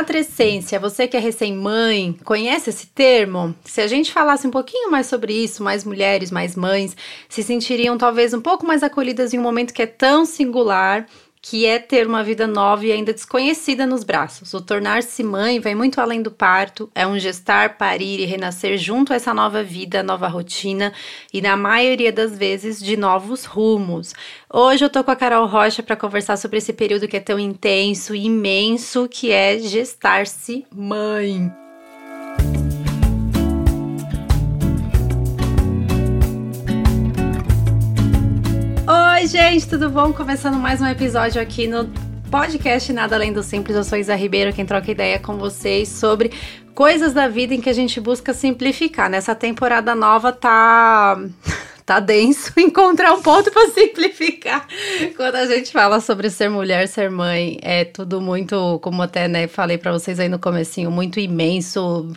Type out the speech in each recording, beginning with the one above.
Matrescência, você que é recém-mãe, conhece esse termo? Se a gente falasse um pouquinho mais sobre isso, mais mulheres, mais mães, se sentiriam talvez um pouco mais acolhidas em um momento que é tão singular que é ter uma vida nova e ainda desconhecida nos braços. O tornar-se mãe vai muito além do parto, é um gestar, parir e renascer junto a essa nova vida, nova rotina e, na maioria das vezes, de novos rumos. Hoje eu tô com a Carol Rocha para conversar sobre esse período que é tão intenso e imenso que é gestar-se mãe. Oi, gente, tudo bom? Começando mais um episódio aqui no podcast Nada Além do Simples. Eu sou Isa Ribeiro, quem troca ideia com vocês sobre coisas da vida em que a gente busca simplificar. Nessa temporada nova tá tá denso encontrar um ponto para simplificar. Quando a gente fala sobre ser mulher, ser mãe, é tudo muito, como até né, falei para vocês aí no comecinho, muito imenso,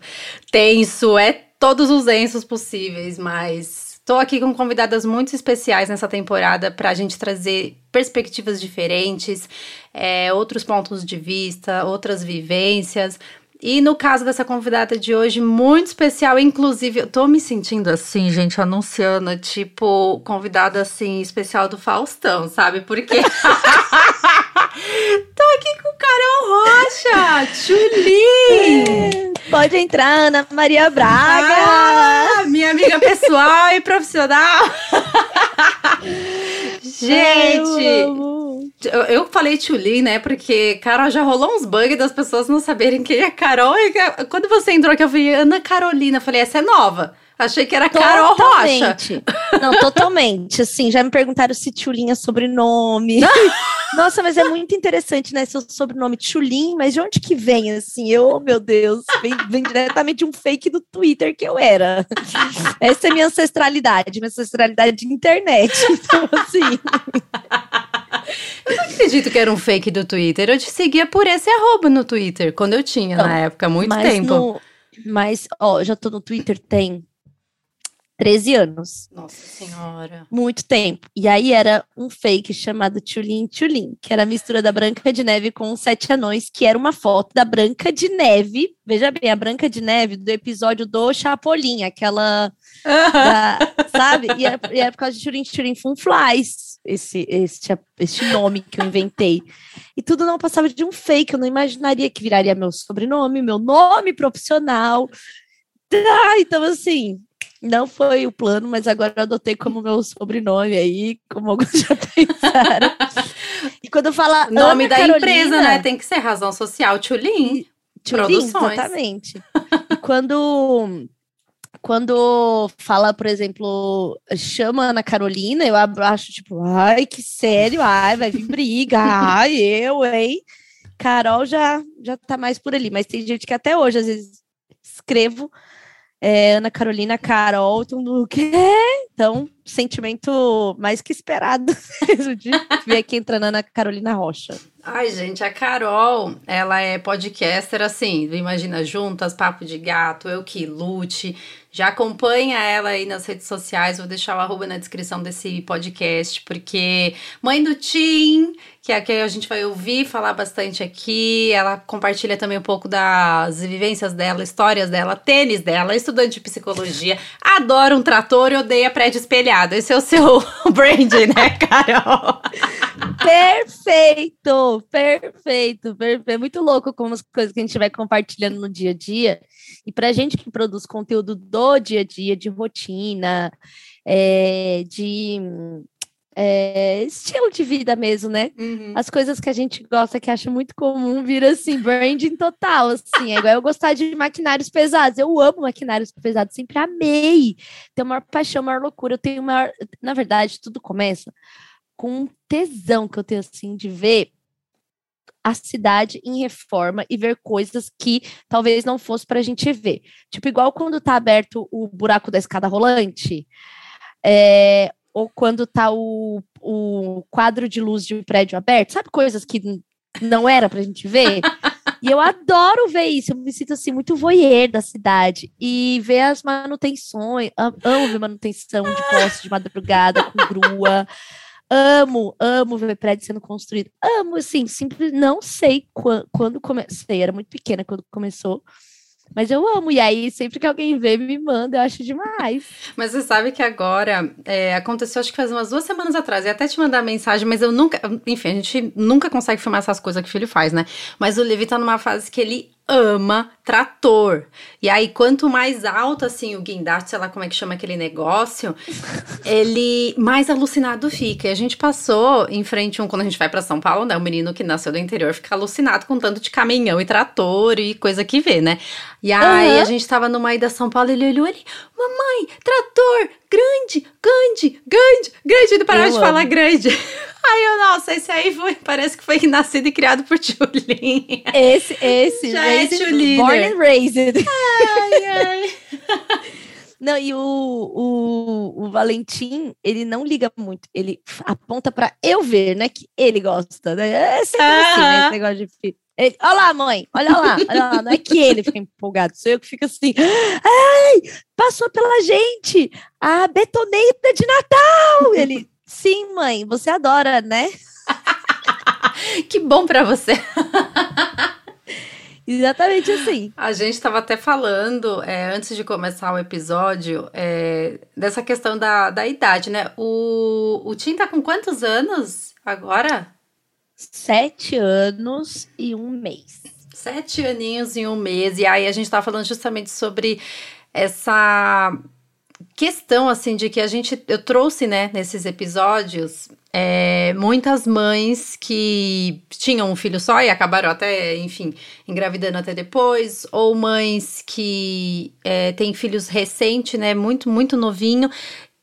tenso, é todos os densos possíveis, mas Estou aqui com convidadas muito especiais nessa temporada para a gente trazer perspectivas diferentes, é, outros pontos de vista, outras vivências. E no caso dessa convidada de hoje, muito especial, inclusive, eu tô me sentindo assim, gente, anunciando, tipo, convidada assim, especial do Faustão, sabe? Porque. tô aqui com Carol Rocha, Tchuli! Pode entrar, Ana Maria Braga! Ah, minha amiga pessoal e profissional! Gente! Eu, eu, falei Tchuli, né? Porque, cara, já rolou uns bugs das pessoas não saberem quem é Carol. E quando você entrou aqui, eu falei Ana Carolina. Eu falei, essa é nova. Achei que era Carol totalmente. Rocha. Não, totalmente. Assim, já me perguntaram se Tchulin é sobrenome. Nossa, mas é muito interessante, né? Seu sobrenome Tchulin, mas de onde que vem, assim? Eu, meu Deus, vem, vem diretamente de um fake do Twitter que eu era. Essa é minha ancestralidade, minha ancestralidade de internet. Então, assim. Eu não acredito que era um fake do Twitter. Eu te seguia por esse arroba no Twitter, quando eu tinha, não, na época, há muito mas tempo. No, mas, ó, já tô no Twitter tem 13 anos. Nossa Senhora. Muito tempo. E aí era um fake chamado Tchulin Tchulin, que era a mistura da Branca de Neve com os Sete Anões, que era uma foto da Branca de Neve. Veja bem, a Branca de Neve do episódio do Chapolin, aquela. da, sabe? E era, e era por causa de Tchulin Tchulin Funflies, esse, esse, esse nome que eu inventei. E tudo não passava de um fake, eu não imaginaria que viraria meu sobrenome, meu nome profissional. Ah, então, assim, não foi o plano, mas agora eu adotei como meu sobrenome aí, como alguns já pensaram. e quando eu falar nome da Carolina, empresa, né? Tem que ser razão social, Tchulin. Tchulin, exatamente. e quando quando fala, por exemplo, chama Ana Carolina, eu acho tipo, ai, que sério, ai, vai vir briga, ai, eu, hein? Carol já já tá mais por ali, mas tem gente que até hoje às vezes escrevo é, Ana Carolina, Carol, tudo quê? Então, sentimento mais que esperado de ver aqui entrando Ana Carolina Rocha. Ai, gente, a Carol, ela é podcaster assim, imagina juntas, papo de gato, eu que lute. Já acompanha ela aí nas redes sociais, vou deixar o arroba na descrição desse podcast, porque mãe do Tim, que é a que a gente vai ouvir falar bastante aqui, ela compartilha também um pouco das vivências dela, histórias dela, tênis dela, estudante de psicologia, adora um trator e odeia prédio espelhado. Esse é o seu brand, né, Carol? Perfeito, perfeito, perfeito. É muito louco como as coisas que a gente vai compartilhando no dia a dia e para gente que produz conteúdo do dia a dia, de rotina, é, de é, estilo de vida mesmo, né? Uhum. As coisas que a gente gosta, que acha muito comum, vira assim, branding total, assim. É igual eu gostar de maquinários pesados. Eu amo maquinários pesados, sempre amei. Tenho maior paixão, maior loucura. Eu tenho maior. Na verdade, tudo começa com um tesão que eu tenho, assim, de ver a cidade em reforma e ver coisas que talvez não fosse para a gente ver. Tipo, igual quando tá aberto o buraco da escada rolante, é, ou quando tá o, o quadro de luz de um prédio aberto, sabe coisas que não era para a gente ver? E eu adoro ver isso, eu me sinto assim muito voyeur da cidade e ver as manutenções, amo ver manutenção de poste de madrugada com grua amo, amo ver prédio sendo construído. Amo, assim, simples, não sei quando, quando comecei, era muito pequena quando começou. Mas eu amo, e aí sempre que alguém vê, me manda, eu acho demais. Mas você sabe que agora é, aconteceu, acho que faz umas duas semanas atrás, e até te mandar mensagem, mas eu nunca, enfim, a gente nunca consegue filmar essas coisas que o filho faz, né? Mas o Levi tá numa fase que ele ama trator. E aí, quanto mais alto, assim, o guindaste, sei lá como é que chama aquele negócio, ele mais alucinado fica. E a gente passou em frente um, quando a gente vai para São Paulo, né? O menino que nasceu do interior fica alucinado com tanto de caminhão e trator e coisa que vê, né? E aí, uhum. a gente tava numa ida São Paulo, ele olhou ali, mamãe, trator, grande, grande, grande, grande. Ele parava de amo. falar grande. Aí eu, nossa, esse aí foi, parece que foi nascido e criado por Tchulin. Esse, esse, Já é é Tchulin. Born and raised. Ai, ai. Não, e o, o, o, Valentim, ele não liga muito, ele aponta para eu ver, né? Que ele gosta, né? É sempre ah. assim, né? Esse negócio de filho. Ele, olha lá, mãe, olha lá, olha lá. Não é que ele fica empolgado, sou eu que fico assim. Ai, passou pela gente a betoneira de Natal. Ele, sim, mãe, você adora, né? que bom para você. Exatamente assim. A gente estava até falando, é, antes de começar o episódio, é, dessa questão da, da idade, né? O, o Tim tá com quantos anos agora? Sete anos e um mês. Sete aninhos e um mês. E aí a gente estava falando justamente sobre essa questão assim de que a gente eu trouxe né nesses episódios é, muitas mães que tinham um filho só e acabaram até enfim engravidando até depois ou mães que é, têm filhos recente né muito muito novinho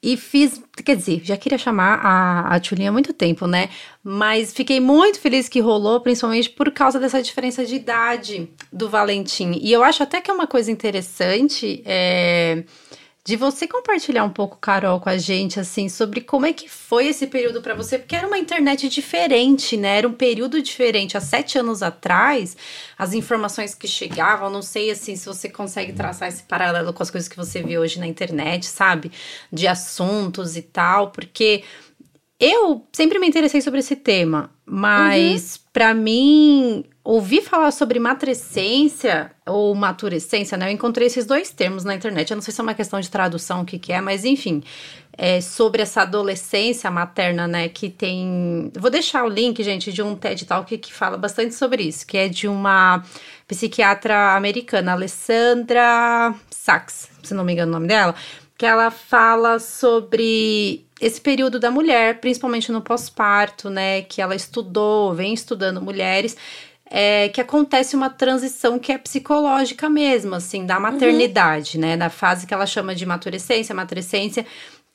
e fiz, quer dizer, já queria chamar a, a Tchulinha há muito tempo, né? Mas fiquei muito feliz que rolou, principalmente por causa dessa diferença de idade do Valentim. E eu acho até que é uma coisa interessante. É, de você compartilhar um pouco, Carol, com a gente, assim, sobre como é que foi esse período para você, porque era uma internet diferente, né? Era um período diferente. Há sete anos atrás, as informações que chegavam, não sei, assim, se você consegue traçar esse paralelo com as coisas que você vê hoje na internet, sabe? De assuntos e tal, porque eu sempre me interessei sobre esse tema, mas uhum. para mim ouvir falar sobre matrescência ou maturescência, né? Eu encontrei esses dois termos na internet. Eu não sei se é uma questão de tradução, o que, que é, mas enfim, é sobre essa adolescência materna, né? Que tem. Vou deixar o link, gente, de um TED Talk que fala bastante sobre isso, que é de uma psiquiatra americana, Alessandra Sachs, se não me engano o nome dela, que ela fala sobre esse período da mulher, principalmente no pós-parto, né? Que ela estudou, vem estudando mulheres é, que acontece uma transição que é psicológica mesmo, assim, da maternidade, uhum. né? Da fase que ela chama de maturescência, matrescência,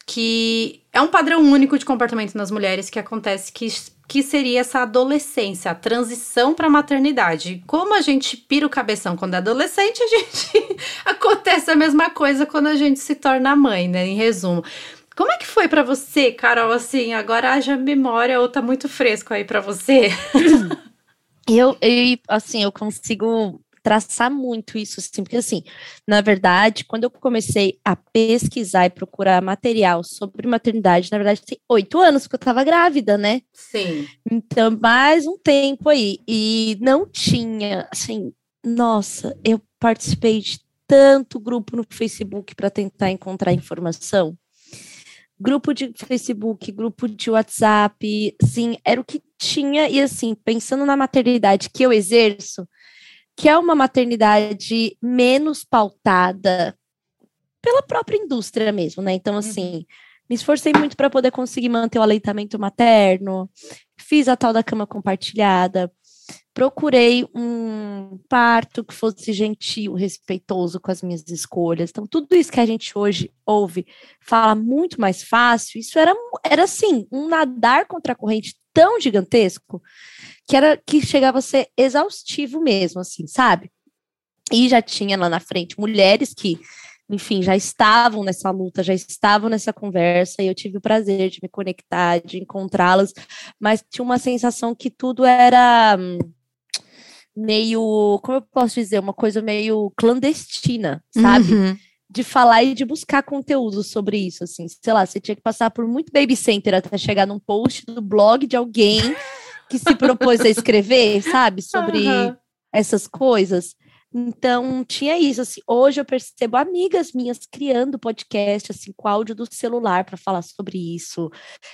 que é um padrão único de comportamento nas mulheres que acontece que, que seria essa adolescência, a transição para a maternidade. Como a gente pira o cabeção quando é adolescente, a gente acontece a mesma coisa quando a gente se torna mãe, né? Em resumo. Como é que foi para você, Carol? Assim, agora haja memória ou tá muito fresco aí para você? eu, eu, assim, eu consigo traçar muito isso, assim, porque assim, na verdade, quando eu comecei a pesquisar e procurar material sobre maternidade, na verdade, tem oito anos que eu estava grávida, né? Sim. Então, mais um tempo aí, e não tinha, assim, nossa, eu participei de tanto grupo no Facebook para tentar encontrar informação grupo de Facebook, grupo de WhatsApp, sim, era o que tinha, e assim, pensando na maternidade que eu exerço, que é uma maternidade menos pautada pela própria indústria mesmo, né? Então, assim, uhum. me esforcei muito para poder conseguir manter o aleitamento materno, fiz a tal da cama compartilhada, procurei um parto que fosse gentil, respeitoso com as minhas escolhas. Então, tudo isso que a gente hoje ouve fala muito mais fácil. Isso era, era assim, um nadar contra a corrente tão gigantesco que era que chegava a ser exaustivo mesmo, assim, sabe? E já tinha lá na frente mulheres que, enfim, já estavam nessa luta, já estavam nessa conversa, e eu tive o prazer de me conectar, de encontrá-las, mas tinha uma sensação que tudo era hum, meio, como eu posso dizer, uma coisa meio clandestina, sabe? Uhum. de falar e de buscar conteúdo sobre isso, assim. Sei lá, você tinha que passar por muito baby center até chegar num post do blog de alguém que se propôs a escrever, sabe, sobre uhum. essas coisas. Então, tinha isso, assim, hoje eu percebo amigas minhas criando podcast, assim, com áudio do celular para falar sobre isso.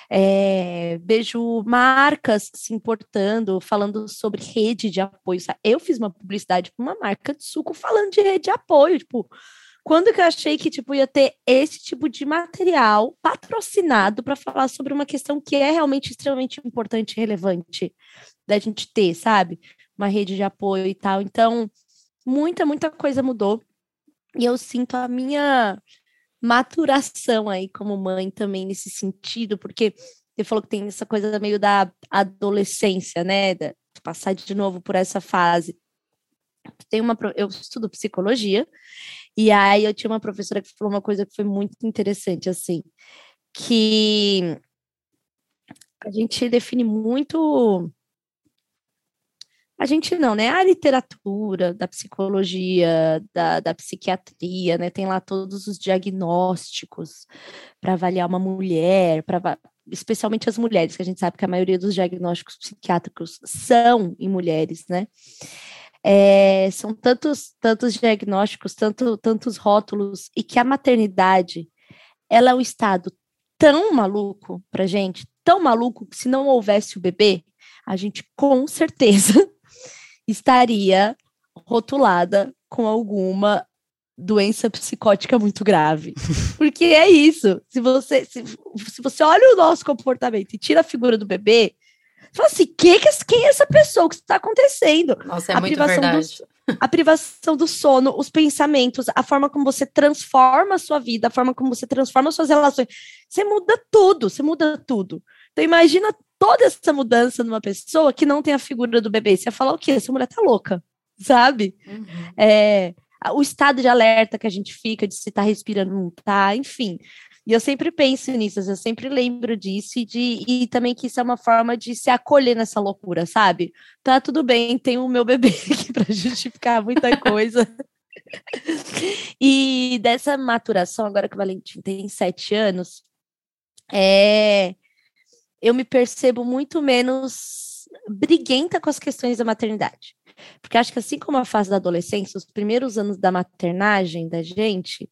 É, vejo marcas se importando, falando sobre rede de apoio. Sabe? Eu fiz uma publicidade para uma marca de suco falando de rede de apoio, tipo, quando que eu achei que tipo ia ter esse tipo de material patrocinado para falar sobre uma questão que é realmente extremamente importante e relevante da gente ter, sabe? Uma rede de apoio e tal. Então, muita, muita coisa mudou. E eu sinto a minha maturação aí como mãe também nesse sentido, porque você falou que tem essa coisa meio da adolescência, né? De passar de novo por essa fase. Tem uma, eu estudo psicologia, e aí eu tinha uma professora que falou uma coisa que foi muito interessante, assim, que a gente define muito a gente não, né? A literatura da psicologia, da, da psiquiatria, né? Tem lá todos os diagnósticos para avaliar uma mulher, para especialmente as mulheres, que a gente sabe que a maioria dos diagnósticos psiquiátricos são em mulheres, né? É, são tantos, tantos diagnósticos, tanto, tantos rótulos, e que a maternidade ela é um estado tão maluco para gente, tão maluco que se não houvesse o bebê, a gente com certeza estaria rotulada com alguma doença psicótica muito grave. Porque é isso. Se você, se, se você olha o nosso comportamento e tira a figura do bebê, fala assim: que, quem é essa pessoa? O que está acontecendo? Nossa, é a muito verdade. Do, a privação do sono, os pensamentos, a forma como você transforma a sua vida, a forma como você transforma suas relações. Você muda tudo, você muda tudo. Então imagina toda essa mudança numa pessoa que não tem a figura do bebê. Você ia falar o quê? Essa mulher tá louca, sabe? Uhum. É, o estado de alerta que a gente fica de se tá respirando, não tá, enfim. E eu sempre penso nisso, eu sempre lembro disso e, de, e também que isso é uma forma de se acolher nessa loucura, sabe? Tá tudo bem, tem o meu bebê aqui para justificar muita coisa. e dessa maturação, agora que o Valentim tem sete anos, é, eu me percebo muito menos briguenta com as questões da maternidade. Porque acho que assim como a fase da adolescência, os primeiros anos da maternagem da gente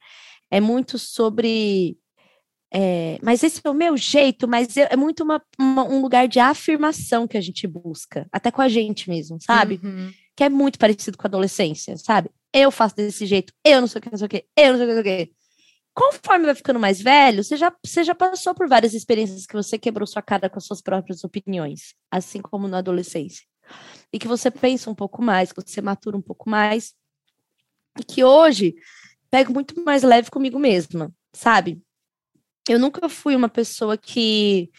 é muito sobre. É, mas esse é o meu jeito, mas é, é muito uma, uma, um lugar de afirmação que a gente busca, até com a gente mesmo, sabe? Uhum. Que é muito parecido com a adolescência, sabe? Eu faço desse jeito, eu não sei o que, não sei o que, eu não sei o que, não sei o que conforme vai ficando mais velho, você já, você já passou por várias experiências que você quebrou sua cara com as suas próprias opiniões, assim como na adolescência. E que você pensa um pouco mais, que você matura um pouco mais. E que hoje pego muito mais leve comigo mesma, sabe? Eu nunca fui uma pessoa que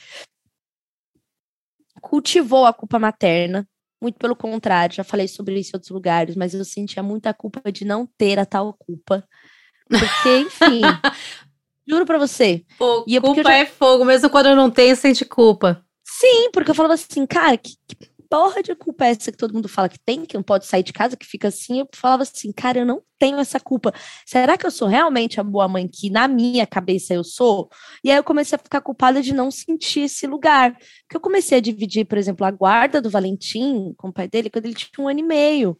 cultivou a culpa materna. Muito pelo contrário, já falei sobre isso em outros lugares, mas eu sentia muita culpa de não ter a tal culpa porque, enfim. juro pra você. Pô, e é culpa já... é fogo, mesmo quando eu não tenho, sente culpa. Sim, porque eu falava assim, cara, que, que porra de culpa é essa que todo mundo fala que tem, que não pode sair de casa, que fica assim? Eu falava assim, cara, eu não tenho essa culpa. Será que eu sou realmente a boa mãe que na minha cabeça eu sou? E aí eu comecei a ficar culpada de não sentir esse lugar. Porque eu comecei a dividir, por exemplo, a guarda do Valentim com o pai dele quando ele tinha um ano e meio.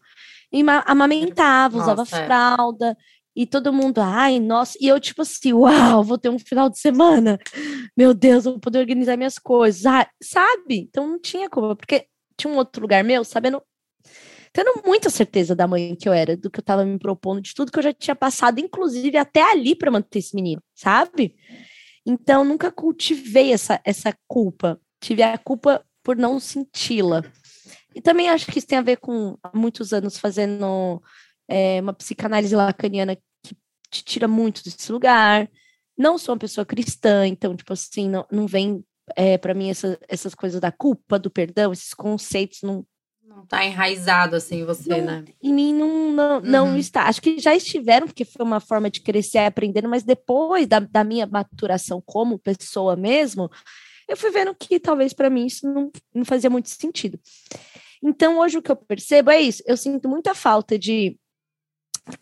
E amamentava, Nossa, usava é. E todo mundo, ai, nossa, e eu, tipo assim, uau, vou ter um final de semana, meu Deus, vou poder organizar minhas coisas, ah, sabe? Então não tinha como, porque tinha um outro lugar meu, sabendo, tendo muita certeza da mãe que eu era, do que eu tava me propondo, de tudo que eu já tinha passado, inclusive até ali para manter esse menino, sabe? Então nunca cultivei essa, essa culpa, tive a culpa por não senti-la. E também acho que isso tem a ver com muitos anos fazendo é uma psicanálise lacaniana te tira muito desse lugar. Não sou uma pessoa cristã, então, tipo assim, não, não vem é, para mim essa, essas coisas da culpa, do perdão, esses conceitos não. Não tá enraizado assim em você, não, né? Em mim não, não, uhum. não está. Acho que já estiveram, porque foi uma forma de crescer e aprendendo, mas depois da, da minha maturação como pessoa mesmo, eu fui vendo que talvez para mim isso não, não fazia muito sentido. Então, hoje o que eu percebo é isso. Eu sinto muita falta de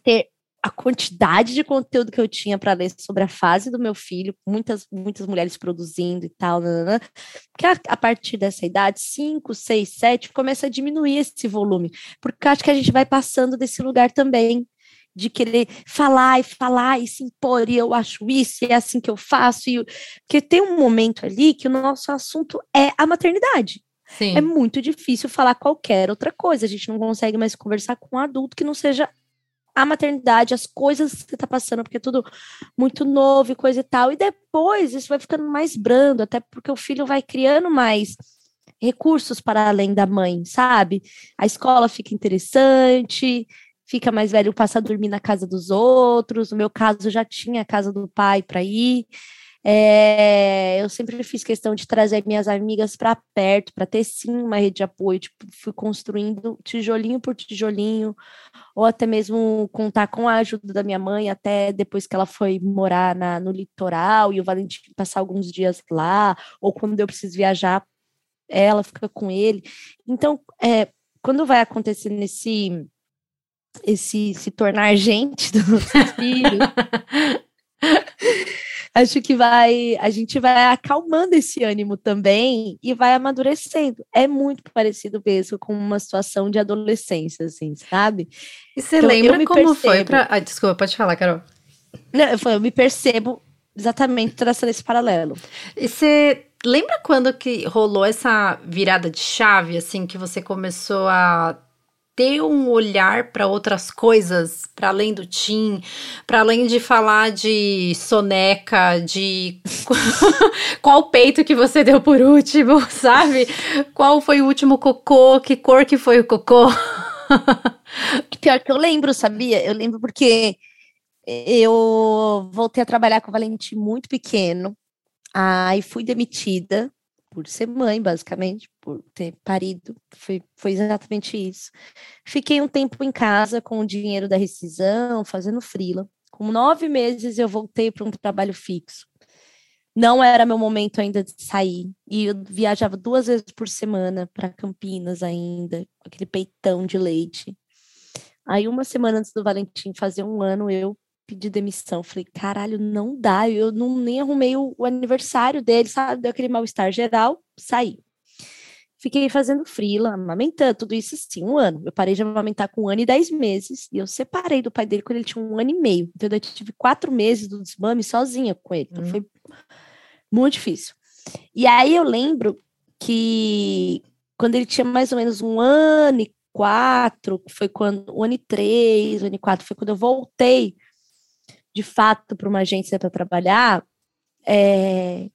ter a quantidade de conteúdo que eu tinha para ler sobre a fase do meu filho, muitas, muitas mulheres produzindo e tal, nanana, porque a, a, partir dessa idade, 5, 6, 7, começa a diminuir esse volume, porque acho que a gente vai passando desse lugar também, de querer falar e falar e se impor, e eu acho isso, e é assim que eu faço, e porque tem um momento ali que o nosso assunto é a maternidade. Sim. É muito difícil falar qualquer outra coisa. A gente não consegue mais conversar com um adulto que não seja a maternidade, as coisas que você tá passando, porque é tudo muito novo e coisa e tal. E depois isso vai ficando mais brando, até porque o filho vai criando mais recursos para além da mãe, sabe? A escola fica interessante, fica mais velho, passa a dormir na casa dos outros. No meu caso, já tinha a casa do pai para ir. É, eu sempre fiz questão de trazer minhas amigas para perto, para ter sim uma rede de apoio. Tipo, fui construindo tijolinho por tijolinho, ou até mesmo contar com a ajuda da minha mãe, até depois que ela foi morar na, no litoral e o Valentim passar alguns dias lá, ou quando eu preciso viajar, ela fica com ele. Então, é, quando vai acontecer nesse esse se tornar gente do nosso filho acho que vai, a gente vai acalmando esse ânimo também e vai amadurecendo. É muito parecido mesmo com uma situação de adolescência, assim, sabe? E você então, lembra como percebo... foi para? Ah, desculpa, pode falar, Carol. Não, eu, eu me percebo exatamente traçando esse paralelo. E você lembra quando que rolou essa virada de chave, assim, que você começou a ter um olhar para outras coisas, para além do Tim, para além de falar de soneca, de qual peito que você deu por último, sabe? Qual foi o último cocô, que cor que foi o cocô? Pior que eu lembro, sabia? Eu lembro porque eu voltei a trabalhar com o Valentim muito pequeno, aí fui demitida por ser mãe, basicamente, por ter parido. Foi, foi exatamente isso. Fiquei um tempo em casa com o dinheiro da rescisão, fazendo frila. Com nove meses eu voltei para um trabalho fixo. Não era meu momento ainda de sair. E eu viajava duas vezes por semana para Campinas ainda, com aquele peitão de leite. Aí, uma semana antes do Valentim fazer um ano, eu pedi demissão. Falei, caralho, não dá. Eu não nem arrumei o, o aniversário dele, sabe? Deu aquele mal-estar geral, saí. Fiquei fazendo frila, amamentando, tudo isso sim, um ano. Eu parei de amamentar com um ano e dez meses. E eu separei do pai dele quando ele tinha um ano e meio. Então eu tive quatro meses do desmame sozinha com ele. Então hum. foi muito difícil. E aí eu lembro que quando ele tinha mais ou menos um ano e quatro, foi quando, um ano e três, um ano e quatro, foi quando eu voltei de fato para uma agência para trabalhar, é,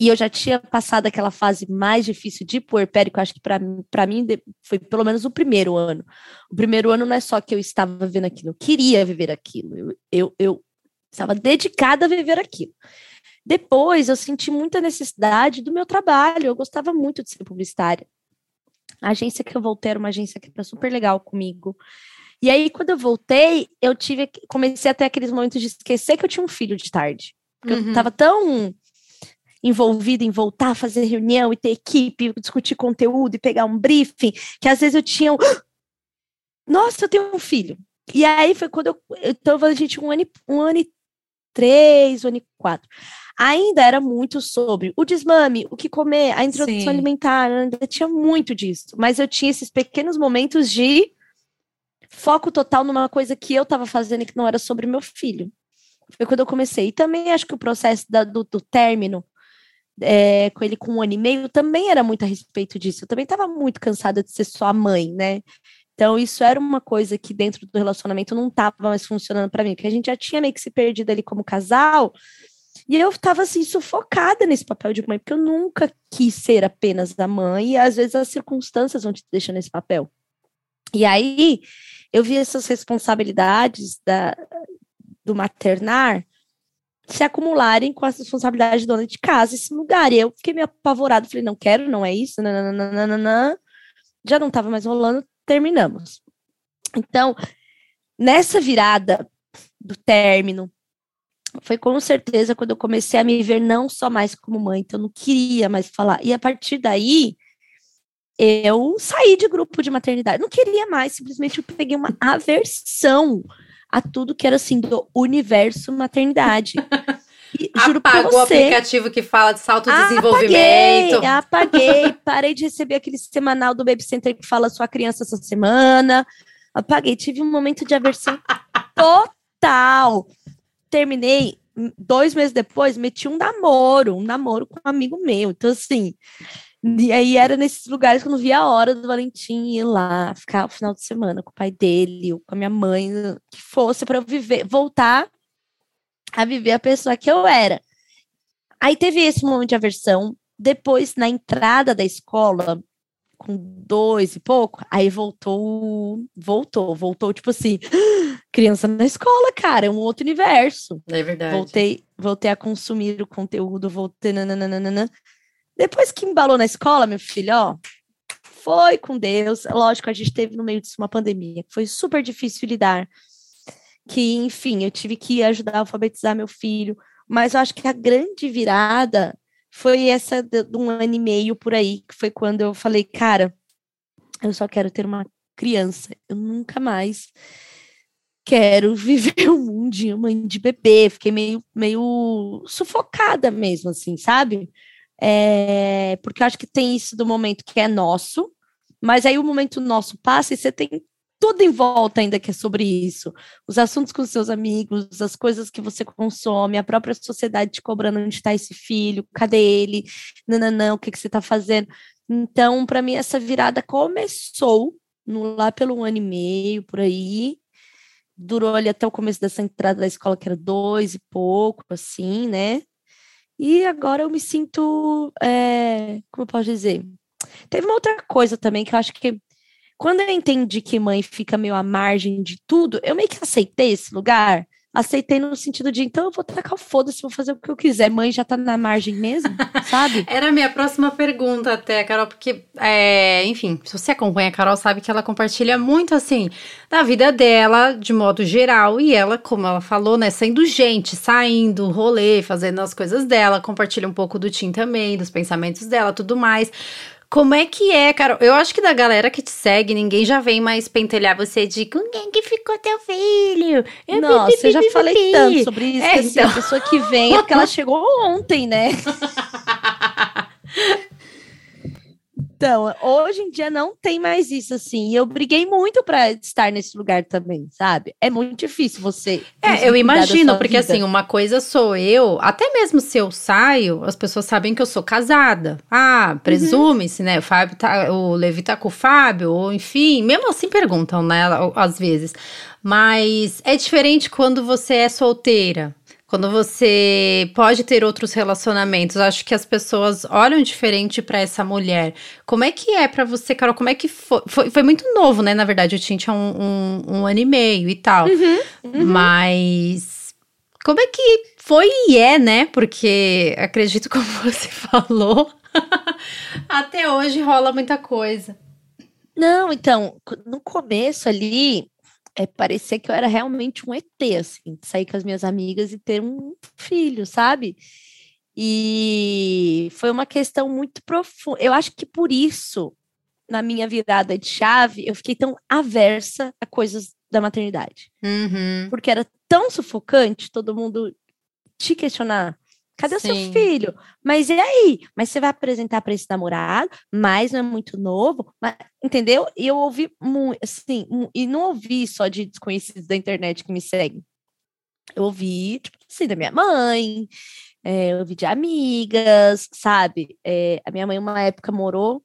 e eu já tinha passado aquela fase mais difícil de puerpério, que eu acho que para mim foi pelo menos o primeiro ano. O primeiro ano não é só que eu estava vivendo aquilo, eu queria viver aquilo, eu, eu, eu estava dedicada a viver aquilo. Depois eu senti muita necessidade do meu trabalho, eu gostava muito de ser publicitária. A agência que eu voltei era uma agência que era super legal comigo. E aí, quando eu voltei, eu tive, comecei a ter aqueles momentos de esquecer que eu tinha um filho de tarde. Porque uhum. eu tava tão envolvida em voltar a fazer reunião e ter equipe, discutir conteúdo e pegar um briefing, que às vezes eu tinha um... Nossa, eu tenho um filho. E aí foi quando eu. Então, a gente um ano, um ano e três, um ano e quatro. Ainda era muito sobre o desmame, o que comer, a introdução Sim. alimentar, ainda tinha muito disso. Mas eu tinha esses pequenos momentos de foco total numa coisa que eu estava fazendo e que não era sobre meu filho. Foi quando eu comecei. E também acho que o processo da, do, do término é, com ele com um ano e meio também era muito a respeito disso. Eu também estava muito cansada de ser só mãe, né? Então, isso era uma coisa que dentro do relacionamento não estava mais funcionando para mim, porque a gente já tinha meio que se perdido ali como casal, e eu estava assim, sufocada nesse papel de mãe, porque eu nunca quis ser apenas a mãe, e às vezes as circunstâncias vão te deixando nesse papel. E aí, eu vi essas responsabilidades da, do maternar se acumularem com as responsabilidades de dona de casa, esse lugar. E eu fiquei meio apavorada, falei, não quero, não é isso, nananana. já não estava mais rolando, terminamos. Então, nessa virada do término, foi com certeza quando eu comecei a me ver não só mais como mãe, então eu não queria mais falar. E a partir daí, eu saí de grupo de maternidade. Não queria mais, simplesmente eu peguei uma aversão a tudo que era assim do universo maternidade. E, juro Apagou você, o aplicativo que fala de salto desenvolvimento. Apaguei, apaguei, parei de receber aquele semanal do Baby Center que fala sua criança essa semana. Apaguei, tive um momento de aversão total. Terminei, dois meses depois, meti um namoro, um namoro com um amigo meu. Então, assim, e aí era nesses lugares que eu não via a hora do Valentim ir lá, ficar o final de semana com o pai dele, ou com a minha mãe, que fosse para eu viver, voltar a viver a pessoa que eu era. Aí teve esse momento de aversão. Depois, na entrada da escola, com dois e pouco, aí voltou, voltou, voltou, tipo assim, criança na escola, cara, é um outro universo. É verdade. Voltei, voltei a consumir o conteúdo, voltei, nananana. Depois que embalou na escola, meu filho, ó, foi com Deus. Lógico, a gente teve no meio disso uma pandemia, que foi super difícil lidar que, enfim, eu tive que ajudar a alfabetizar meu filho, mas eu acho que a grande virada foi essa de, um ano e meio por aí, que foi quando eu falei, cara, eu só quero ter uma criança, eu nunca mais quero viver um mundo de mãe de bebê, fiquei meio, meio sufocada mesmo, assim, sabe? É, porque eu acho que tem isso do momento que é nosso, mas aí o momento nosso passa e você tem tudo em volta ainda que é sobre isso. Os assuntos com seus amigos, as coisas que você consome, a própria sociedade te cobrando onde está esse filho, cadê ele, não, o que, que você está fazendo. Então, para mim, essa virada começou no, lá pelo ano e meio, por aí, durou ali até o começo dessa entrada da escola, que era dois e pouco, assim, né? E agora eu me sinto, é, como eu posso dizer? Teve uma outra coisa também que eu acho que quando eu entendi que mãe fica meio à margem de tudo, eu meio que aceitei esse lugar. Aceitei no sentido de, então eu vou tacar o foda-se, vou fazer o que eu quiser. Mãe já tá na margem mesmo, sabe? Era a minha próxima pergunta até, Carol, porque, é, enfim, se você acompanha a Carol, sabe que ela compartilha muito, assim, da vida dela, de modo geral, e ela, como ela falou, né, sendo gente, saindo, rolê, fazendo as coisas dela, compartilha um pouco do Tim também, dos pensamentos dela, tudo mais. Como é que é, Carol? Eu acho que da galera que te segue, ninguém já vem mais pentelhar você de com quem que ficou teu filho? Eu Nossa, eu já falei tanto sobre isso. É, assim, então... a pessoa que vem é porque ela chegou ontem, né? Então, hoje em dia não tem mais isso assim. E eu briguei muito para estar nesse lugar também, sabe? É muito difícil você. É, eu imagino, porque vida. assim, uma coisa sou eu, até mesmo se eu saio, as pessoas sabem que eu sou casada. Ah, presume-se, uhum. né? O Fábio tá, o Levi tá com o Fábio, ou enfim, mesmo assim perguntam, né? Às vezes. Mas é diferente quando você é solteira. Quando você pode ter outros relacionamentos, acho que as pessoas olham diferente para essa mulher. Como é que é para você, Carol? Como é que foi? Foi, foi muito novo, né? Na verdade, eu tinha um, um, um ano e meio e tal. Uhum, uhum. Mas como é que foi e é, né? Porque acredito como você falou, até hoje rola muita coisa. Não, então, no começo ali, é parecer que eu era realmente um ET, assim, sair com as minhas amigas e ter um filho, sabe? E foi uma questão muito profunda. Eu acho que por isso, na minha virada de chave, eu fiquei tão aversa a coisas da maternidade. Uhum. Porque era tão sufocante todo mundo te questionar Cadê Sim. o seu filho? Mas e aí? Mas você vai apresentar para esse namorado, mas não é muito novo, mas, entendeu? E eu ouvi muito, assim, e não ouvi só de desconhecidos da internet que me seguem. Eu ouvi, tipo assim, da minha mãe, é, eu ouvi de amigas, sabe? É, a minha mãe, uma época, morou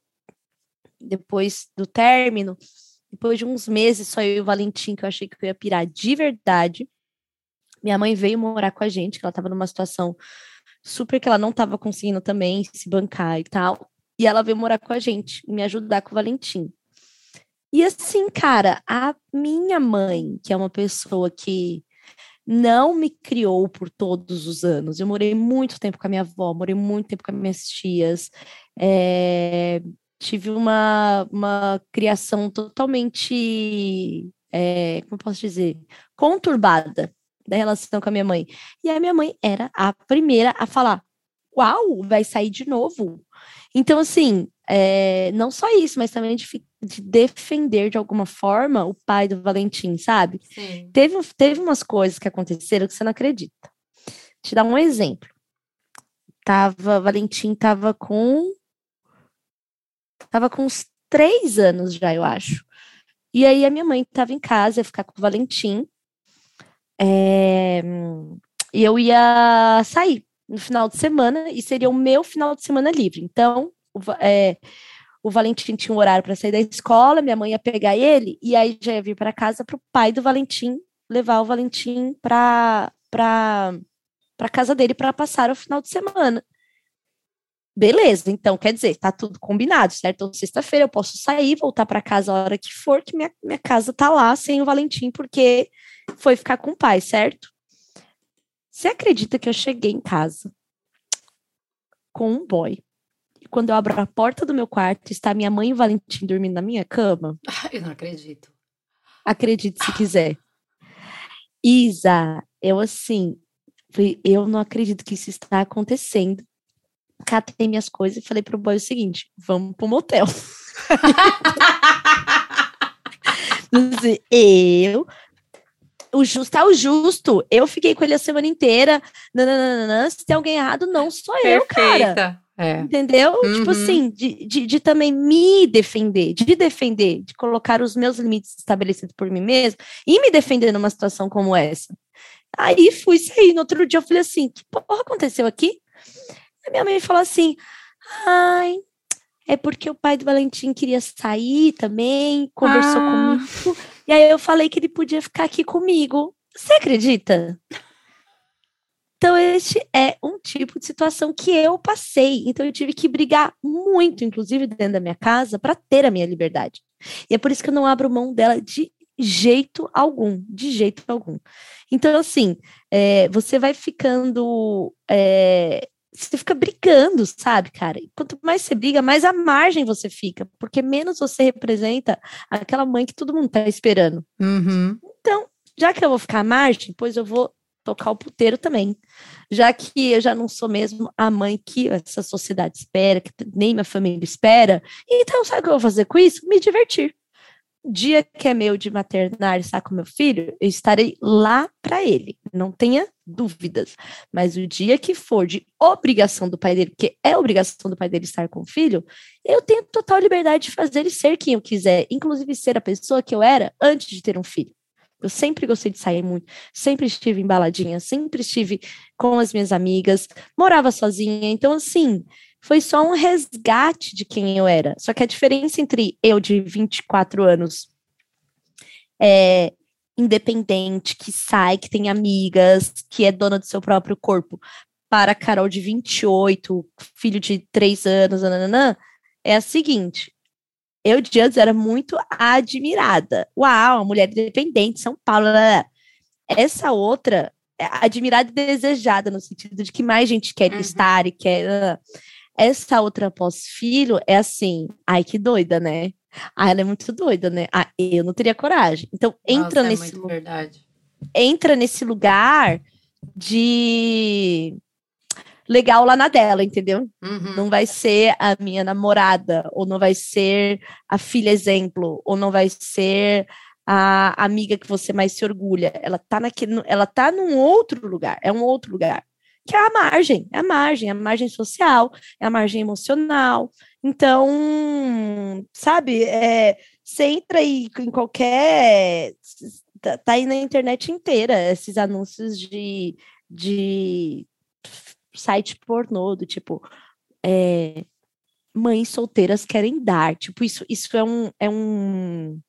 depois do término, depois de uns meses, só eu e o Valentim, que eu achei que eu ia pirar de verdade. Minha mãe veio morar com a gente, que ela estava numa situação super que ela não estava conseguindo também se bancar e tal. E ela veio morar com a gente me ajudar com o Valentim. E assim, cara, a minha mãe, que é uma pessoa que não me criou por todos os anos. Eu morei muito tempo com a minha avó, morei muito tempo com as minhas tias. É, tive uma, uma criação totalmente, é, como posso dizer, conturbada da relação com a minha mãe. E a minha mãe era a primeira a falar: Uau, vai sair de novo. Então, assim, é, não só isso, mas também de de defender de alguma forma o pai do Valentim, sabe? Sim. Teve, teve umas coisas que aconteceram que você não acredita. Vou te dar um exemplo. Tava, Valentim tava com. Tava com uns três anos já, eu acho. E aí a minha mãe tava em casa, ia ficar com o Valentim. É, e eu ia sair no final de semana, e seria o meu final de semana livre. Então, é, o Valentim tinha um horário para sair da escola, minha mãe ia pegar ele, e aí já ia vir para casa para o pai do Valentim levar o Valentim para para casa dele para passar o final de semana. Beleza, então quer dizer, tá tudo combinado, certo? Então, sexta-feira eu posso sair, voltar para casa a hora que for, que minha, minha casa tá lá sem o Valentim, porque foi ficar com o pai, certo? Você acredita que eu cheguei em casa com um boy quando eu abro a porta do meu quarto, está minha mãe e o Valentim dormindo na minha cama. Eu não acredito. Acredite se quiser. Isa, eu assim, eu não acredito que isso está acontecendo. Catei minhas coisas e falei pro boy o seguinte: vamos pro motel. eu o justo é o justo. Eu fiquei com ele a semana inteira. Nananana. Se tem alguém errado, não sou eu, cara. É. Entendeu? Tipo uhum. Tipo assim, de, de, de, também me defender, de defender, de colocar os meus limites estabelecidos por mim mesmo e me defender numa situação como essa. Aí fui sair. No outro dia eu falei assim: que porra aconteceu aqui? Minha mãe falou assim: ai, é porque o pai do Valentim queria sair também, conversou ah. comigo. E aí eu falei que ele podia ficar aqui comigo. Você acredita? Então, este é um tipo de situação que eu passei. Então, eu tive que brigar muito, inclusive dentro da minha casa, para ter a minha liberdade. E é por isso que eu não abro mão dela de jeito algum, de jeito algum. Então, assim, é, você vai ficando. É, você fica brigando, sabe, cara? E quanto mais você briga, mais à margem você fica, porque menos você representa aquela mãe que todo mundo tá esperando. Uhum. Então, já que eu vou ficar à margem, pois eu vou tocar o puteiro também. Já que eu já não sou mesmo a mãe que essa sociedade espera, que nem minha família espera. Então, sabe o que eu vou fazer com isso? Me divertir. Dia que é meu de maternar e estar com meu filho, eu estarei lá para ele, não tenha dúvidas. Mas o dia que for de obrigação do pai dele, porque é obrigação do pai dele estar com o filho, eu tenho total liberdade de fazer ele ser quem eu quiser, inclusive ser a pessoa que eu era antes de ter um filho. Eu sempre gostei de sair muito, sempre estive em baladinha, sempre estive com as minhas amigas, morava sozinha. Então, assim, foi só um resgate de quem eu era. Só que a diferença entre eu de 24 anos é, independente, que sai, que tem amigas, que é dona do seu próprio corpo, para a Carol de 28, filho de 3 anos, nananã, é a seguinte: eu de antes era muito admirada. Uau, mulher independente, São Paulo. Essa outra é admirada e desejada, no sentido de que mais gente quer uhum. estar e quer. Essa outra pós-filho é assim, ai que doida, né? Ah, ela é muito doida, né? Ah, eu não teria coragem. Então, entra Nossa, é nesse. Verdade. Entra nesse lugar de legal lá na dela, entendeu? Uhum. Não vai ser a minha namorada, ou não vai ser a filha exemplo, ou não vai ser a amiga que você mais se orgulha. Ela tá naquele, ela tá num outro lugar, é um outro lugar. Que é a margem, é a margem, é a margem social, é a margem emocional. Então, sabe, é, você entra aí em qualquer. Tá, tá aí na internet inteira esses anúncios de, de site pornô, do tipo, é, mães solteiras querem dar. Tipo, isso, isso é um. É um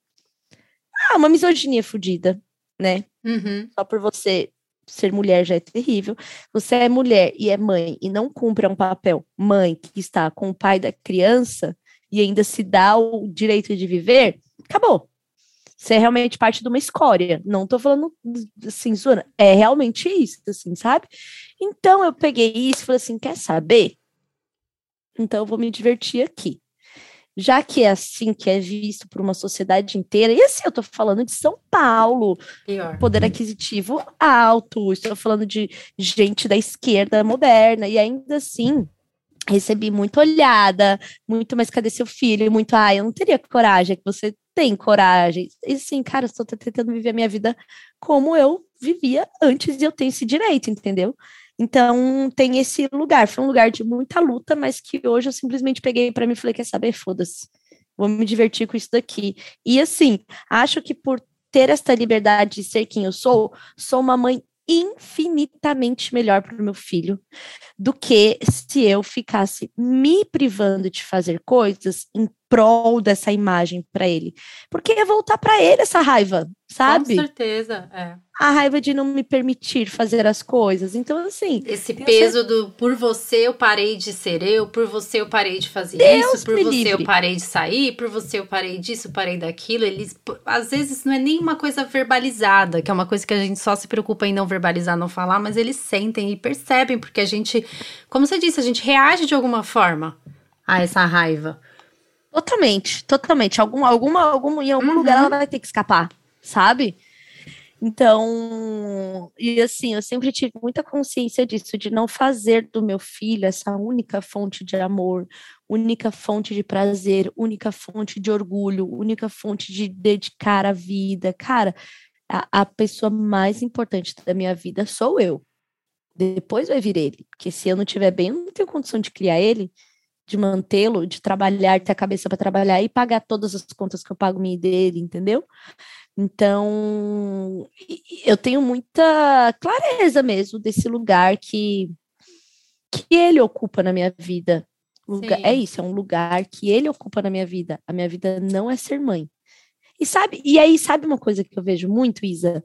ah, uma misoginia fodida, né? Uhum. Só por você ser mulher já é terrível. Você é mulher e é mãe e não cumpre um papel mãe que está com o pai da criança e ainda se dá o direito de viver, acabou. Você é realmente parte de uma escória. Não tô falando assim, zoando. É realmente isso, assim, sabe? Então eu peguei isso e falei assim: quer saber? Então eu vou me divertir aqui. Já que é assim que é visto por uma sociedade inteira, e assim eu tô falando de São Paulo, Pior. poder aquisitivo alto, estou falando de gente da esquerda moderna, e ainda assim recebi muita olhada, muito, mas cadê seu filho? Muito, ah, eu não teria coragem, é que você tem coragem. E sim, cara, estou tentando viver a minha vida como eu vivia antes de eu ter esse direito, entendeu? Então, tem esse lugar. Foi um lugar de muita luta, mas que hoje eu simplesmente peguei para mim e falei: quer saber? Foda-se. Vou me divertir com isso daqui. E assim, acho que por ter esta liberdade de ser quem eu sou, sou uma mãe infinitamente melhor para o meu filho do que se eu ficasse me privando de fazer coisas em prol dessa imagem para ele. Porque ia voltar para ele essa raiva, sabe? Com certeza, é a raiva de não me permitir fazer as coisas. Então, assim. Esse peso do por você eu parei de ser eu, por você eu parei de fazer Deus isso, por você livre. eu parei de sair, por você eu parei disso, parei daquilo. Eles, às vezes, não é nem uma coisa verbalizada, que é uma coisa que a gente só se preocupa em não verbalizar, não falar, mas eles sentem e percebem, porque a gente, como você disse, a gente reage de alguma forma a essa raiva. Totalmente, totalmente. Algum, alguma, algum, em algum uhum. lugar ela vai ter que escapar, sabe? Então, e assim, eu sempre tive muita consciência disso, de não fazer do meu filho essa única fonte de amor, única fonte de prazer, única fonte de orgulho, única fonte de dedicar a vida. Cara, a, a pessoa mais importante da minha vida sou eu. Depois vai vir ele, porque se eu não estiver bem, eu não tenho condição de criar ele, de mantê-lo, de trabalhar, ter a cabeça para trabalhar e pagar todas as contas que eu pago minha dele, entendeu? Então, eu tenho muita clareza mesmo desse lugar que, que ele ocupa na minha vida. Lugar, é isso, é um lugar que ele ocupa na minha vida. A minha vida não é ser mãe. E sabe, e aí sabe uma coisa que eu vejo muito, Isa,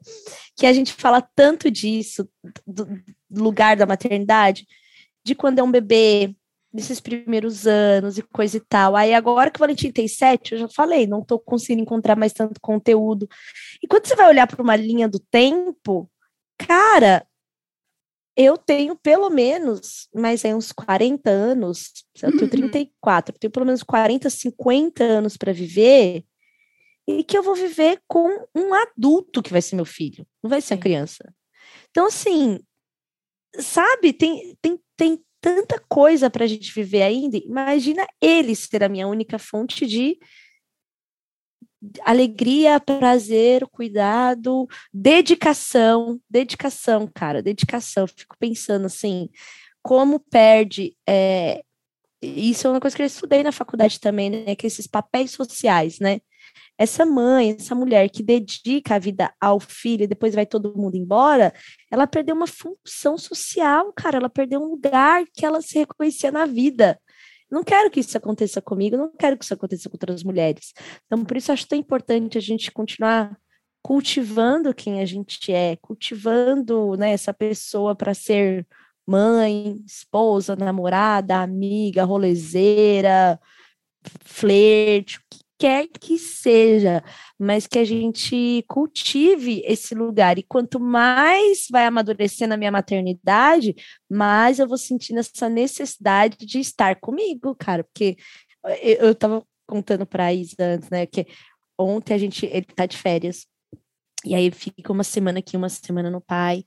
que a gente fala tanto disso do, do lugar da maternidade, de quando é um bebê, nesses primeiros anos e coisa e tal. Aí agora que o Valentim tem sete, eu já falei, não estou conseguindo encontrar mais tanto conteúdo. E quando você vai olhar para uma linha do tempo, cara, eu tenho pelo menos, mais aí uns 40 anos, eu tenho 34, eu tenho pelo menos 40, 50 anos para viver, e que eu vou viver com um adulto que vai ser meu filho, não vai ser a criança. Então, assim, sabe, tem, tem, tem tanta coisa para a gente viver ainda. Imagina ele ser a minha única fonte de alegria, prazer, cuidado, dedicação, dedicação, cara, dedicação. Fico pensando assim, como perde. É, isso é uma coisa que eu estudei na faculdade também, né? Que esses papéis sociais, né? Essa mãe, essa mulher que dedica a vida ao filho e depois vai todo mundo embora, ela perdeu uma função social, cara, ela perdeu um lugar que ela se reconhecia na vida. Não quero que isso aconteça comigo, não quero que isso aconteça com outras mulheres. Então, por isso acho tão importante a gente continuar cultivando quem a gente é, cultivando né, essa pessoa para ser mãe, esposa, namorada, amiga, rolezeira, flerte, o que quer que seja, mas que a gente cultive esse lugar. E quanto mais vai amadurecer na minha maternidade, mais eu vou sentindo essa necessidade de estar comigo, cara. Porque eu, eu tava contando para a Isa antes, né? Que ontem a gente, ele tá de férias. E aí fica uma semana aqui, uma semana no pai.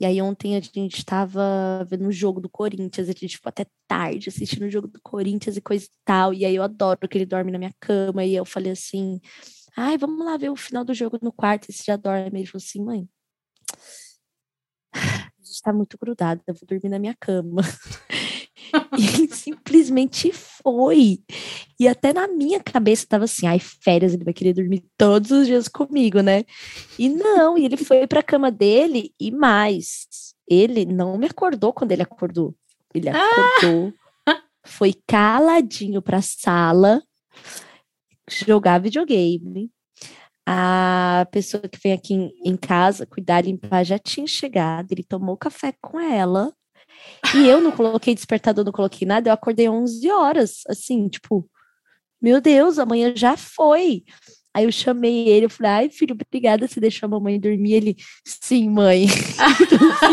E aí ontem a gente estava vendo o jogo do Corinthians, a gente ficou até tarde assistindo o jogo do Corinthians e coisa e tal. E aí eu adoro que ele dorme na minha cama. E eu falei assim: ai, vamos lá ver o final do jogo no quarto. E você já dorme. Ele falou assim: mãe, a gente tá muito grudado, eu vou dormir na minha cama. e simplesmente foi. E até na minha cabeça tava assim, ai, férias, ele vai querer dormir todos os dias comigo, né? E não, e ele foi pra cama dele e mais. Ele não me acordou quando ele acordou. Ele ah! acordou, ah! foi caladinho pra sala jogar videogame. A pessoa que vem aqui em, em casa cuidar, limpar, já tinha chegado. Ele tomou café com ela e eu não coloquei despertador, não coloquei nada, eu acordei 11 horas, assim, tipo, meu Deus, amanhã já foi. Aí eu chamei ele, eu falei, ai, filho, obrigada, você deixou a mamãe dormir. Ele, sim, mãe.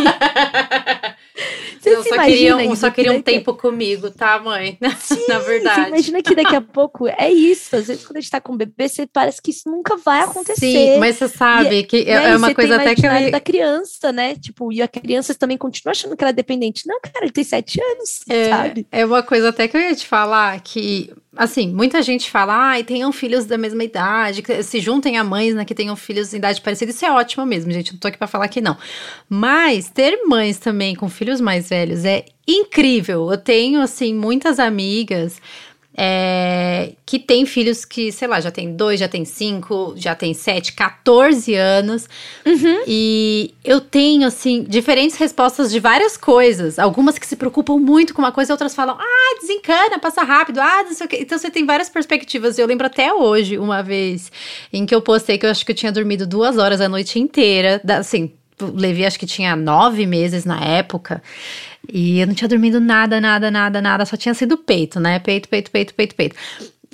Você eu só queria, um, só queria um tempo comigo, tá, mãe? Sim, Na verdade. Imagina que daqui a pouco é isso. Às vezes, quando a gente tá com bebê, você parece que isso nunca vai acontecer. Sim, mas você sabe e, que é, né, é uma coisa até que eu. da criança, né? Tipo, e a criança também continua achando que ela é dependente. Não, cara, ele tem sete anos, é, sabe? É uma coisa até que eu ia te falar que assim, muita gente fala, ai, ah, tenham filhos da mesma idade, se juntem a mães né, que tenham filhos de idade parecida, isso é ótimo mesmo, gente, não tô aqui pra falar que não. Mas ter mães também com filhos mais velhos é incrível. Eu tenho, assim, muitas amigas é, que tem filhos que, sei lá, já tem dois, já tem cinco, já tem sete, 14 anos. Uhum. E eu tenho, assim, diferentes respostas de várias coisas. Algumas que se preocupam muito com uma coisa, outras falam, ah, desencana, passa rápido, ah, não sei o quê. Então você tem várias perspectivas. Eu lembro até hoje, uma vez, em que eu postei que eu acho que eu tinha dormido duas horas a noite inteira, assim, o Levi acho que tinha nove meses na época. E eu não tinha dormido nada, nada, nada, nada. Só tinha sido peito, né? Peito, peito, peito, peito, peito.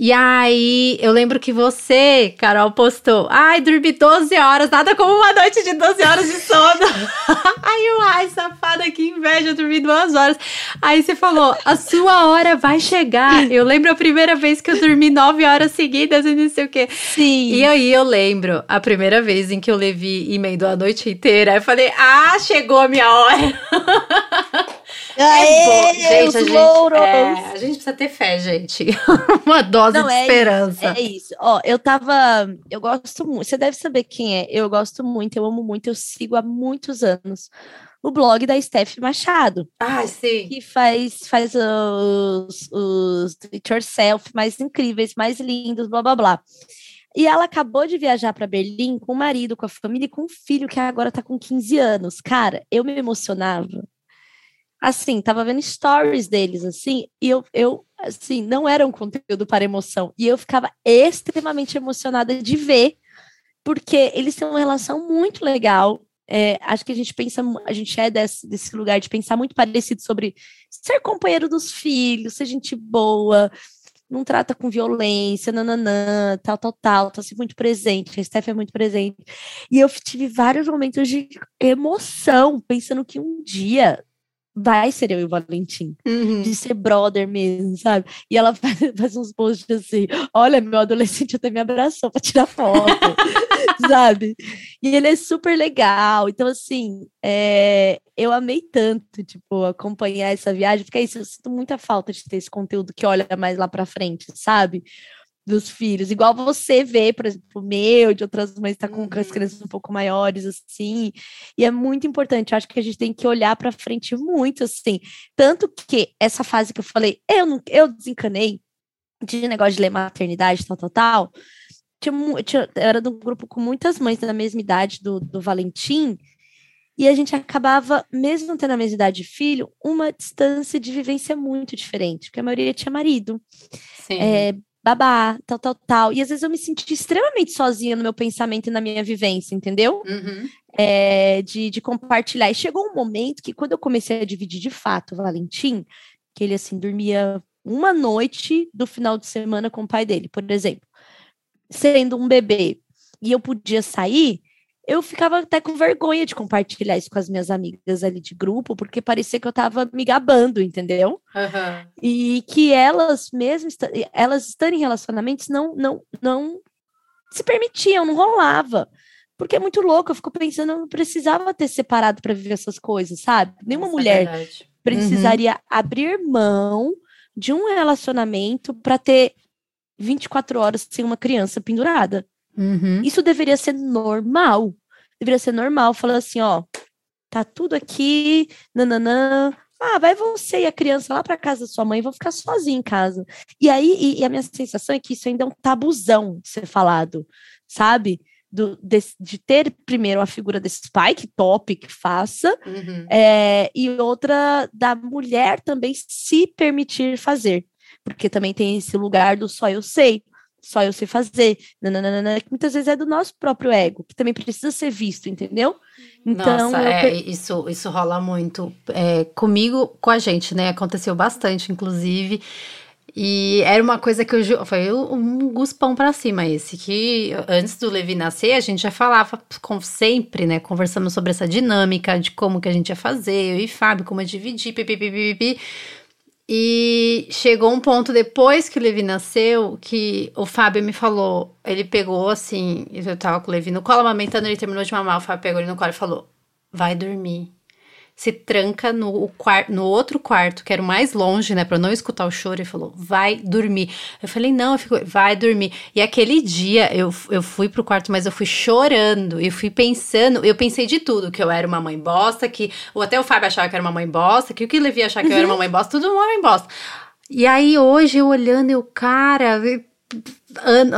E aí, eu lembro que você, Carol, postou: Ai, dormi 12 horas, nada como uma noite de 12 horas de sono. aí eu, ai, safada, que inveja, dormi duas horas. Aí você falou: A sua hora vai chegar. Eu lembro a primeira vez que eu dormi 9 horas seguidas e não sei o quê. Sim. E aí eu lembro a primeira vez em que eu levi emendou a noite inteira. Eu falei: Ah, chegou a minha hora. Aê, é bom. Gente, a gente, é, a gente precisa ter fé, gente. Uma dose Não, de é esperança. Isso, é isso. Ó, eu tava. Eu gosto muito. Você deve saber quem é. Eu gosto muito, eu amo muito, eu sigo há muitos anos o blog da Steph Machado. Ah, sim. Que faz, faz os, os it yourself mais incríveis, mais lindos, blá blá blá. E ela acabou de viajar para Berlim com o marido, com a família e com o filho, que agora tá com 15 anos. Cara, eu me emocionava assim, tava vendo stories deles, assim, e eu, eu assim, não era um conteúdo para emoção. E eu ficava extremamente emocionada de ver, porque eles têm uma relação muito legal. É, acho que a gente pensa, a gente é desse, desse lugar de pensar muito parecido sobre ser companheiro dos filhos, ser gente boa, não trata com violência, nananã, tal, tal, tal, tá sempre muito presente, a Steph é muito presente. E eu tive vários momentos de emoção, pensando que um dia vai ser eu e o Valentim, uhum. de ser brother mesmo, sabe? E ela faz, faz, uns posts assim: olha, meu adolescente até me abraçou para tirar foto, sabe? E ele é super legal. Então, assim, é, eu amei tanto, tipo, acompanhar essa viagem, porque é isso, eu sinto muita falta de ter esse conteúdo que olha mais lá para frente, sabe? Dos filhos, igual você vê, por exemplo, o meu, de outras mães tá com, uhum. as crianças um pouco maiores, assim, e é muito importante, eu acho que a gente tem que olhar para frente muito, assim, tanto que essa fase que eu falei, eu não, eu desencanei de negócio de ler maternidade, tal, tal, tal, tinha, tinha, era de um grupo com muitas mães da mesma idade do, do Valentim, e a gente acabava, mesmo tendo a mesma idade de filho, uma distância de vivência muito diferente, porque a maioria tinha marido. É, babá, tal, tal, tal. E às vezes eu me senti extremamente sozinha no meu pensamento e na minha vivência, entendeu? Uhum. É, de, de compartilhar. E chegou um momento que, quando eu comecei a dividir de fato o Valentim, que ele assim dormia uma noite do final de semana com o pai dele, por exemplo, sendo um bebê, e eu podia sair, eu ficava até com vergonha de compartilhar isso com as minhas amigas ali de grupo, porque parecia que eu estava me gabando, entendeu? Uhum. E que elas mesmas, elas estando em relacionamentos, não, não, não se permitiam, não rolava. Porque é muito louco, eu fico pensando, eu não precisava ter separado para viver essas coisas, sabe? Nenhuma Essa é mulher é precisaria uhum. abrir mão de um relacionamento para ter 24 horas sem uma criança pendurada. Uhum. Isso deveria ser normal. Deveria ser normal. Falar assim, ó, tá tudo aqui, nananã. Ah, vai você e a criança lá para casa da sua mãe, vão ficar sozinha em casa. E aí, e, e, a minha sensação é que isso ainda é um tabuzão de ser falado, sabe? Do, de, de, ter primeiro a figura desse pai que top, que faça, uhum. é, e outra da mulher também se permitir fazer, porque também tem esse lugar do só eu sei só eu sei fazer, nananana, que muitas vezes é do nosso próprio ego, que também precisa ser visto, entendeu? Então, Nossa, é, isso, isso rola muito. É, comigo, com a gente, né? Aconteceu bastante, inclusive. E era uma coisa que eu. Foi um guspão para cima esse. Que antes do Levi nascer, a gente já falava com, sempre, né? Conversamos sobre essa dinâmica de como que a gente ia fazer, eu e Fábio, como ia dividir, pipipipipi. E chegou um ponto depois que o Levi nasceu que o Fábio me falou. Ele pegou assim, eu tava com o Levi no colo, amamentando, ele terminou de mamar. O Fábio pegou ele no colo e falou: Vai dormir se tranca no, no outro quarto, que era o mais longe, né, pra não escutar o choro, e falou: vai dormir. Eu falei: não, eu fico, vai dormir. E aquele dia eu, eu fui pro quarto, mas eu fui chorando, eu fui pensando, eu pensei de tudo: que eu era uma mãe bosta, que ou até o Fábio achava que era uma mãe bosta, que o que Levi achava que eu era uma mãe bosta, tudo uma mãe bosta. E aí hoje eu olhando, eu, cara,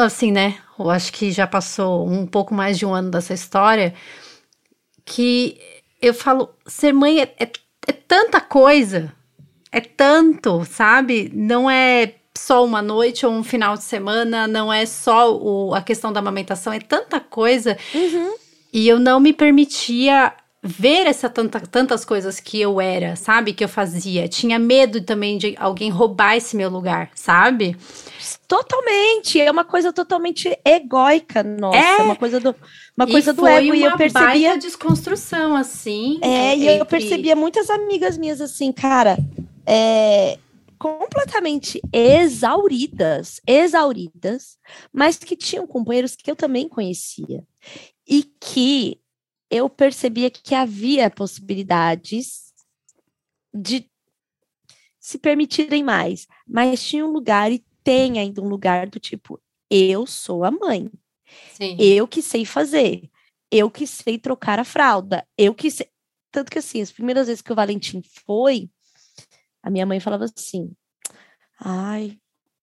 assim, né? Eu acho que já passou um pouco mais de um ano dessa história. Que eu falo, ser mãe é, é, é tanta coisa, é tanto, sabe? Não é só uma noite ou um final de semana, não é só o, a questão da amamentação, é tanta coisa. Uhum. E eu não me permitia ver essa tanta, tantas coisas que eu era, sabe? Que eu fazia. Tinha medo também de alguém roubar esse meu lugar, sabe? Totalmente, é uma coisa totalmente egóica, nossa, é uma coisa do, uma coisa e do ego. e eu percebia desconstrução, assim. É, e eu percebia muitas amigas minhas assim, cara, é, completamente exauridas, exauridas, mas que tinham companheiros que eu também conhecia. E que eu percebia que havia possibilidades de se permitirem mais, mas tinha um lugar e tem ainda um lugar do tipo, eu sou a mãe. Sim. Eu que sei fazer. Eu que sei trocar a fralda. Eu que sei. Tanto que assim, as primeiras vezes que o Valentim foi, a minha mãe falava assim: ai,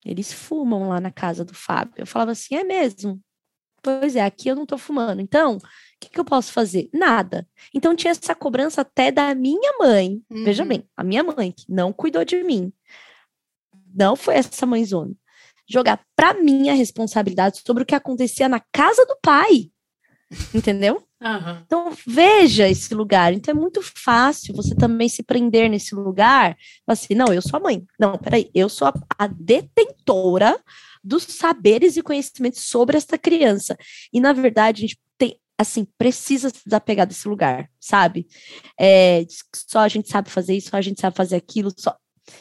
eles fumam lá na casa do Fábio. Eu falava assim: é mesmo? Pois é, aqui eu não tô fumando. Então, que, que eu posso fazer? Nada. Então tinha essa cobrança até da minha mãe. Uhum. Veja bem, a minha mãe, que não cuidou de mim não foi essa mãezona. Jogar para mim a responsabilidade sobre o que acontecia na casa do pai. Entendeu? Uhum. Então, veja esse lugar. Então, é muito fácil você também se prender nesse lugar. Assim, não, eu sou a mãe. Não, peraí, eu sou a, a detentora dos saberes e conhecimentos sobre esta criança. E, na verdade, a gente assim, precisa se desapegar desse lugar, sabe? É, só a gente sabe fazer isso, só a gente sabe fazer aquilo, só.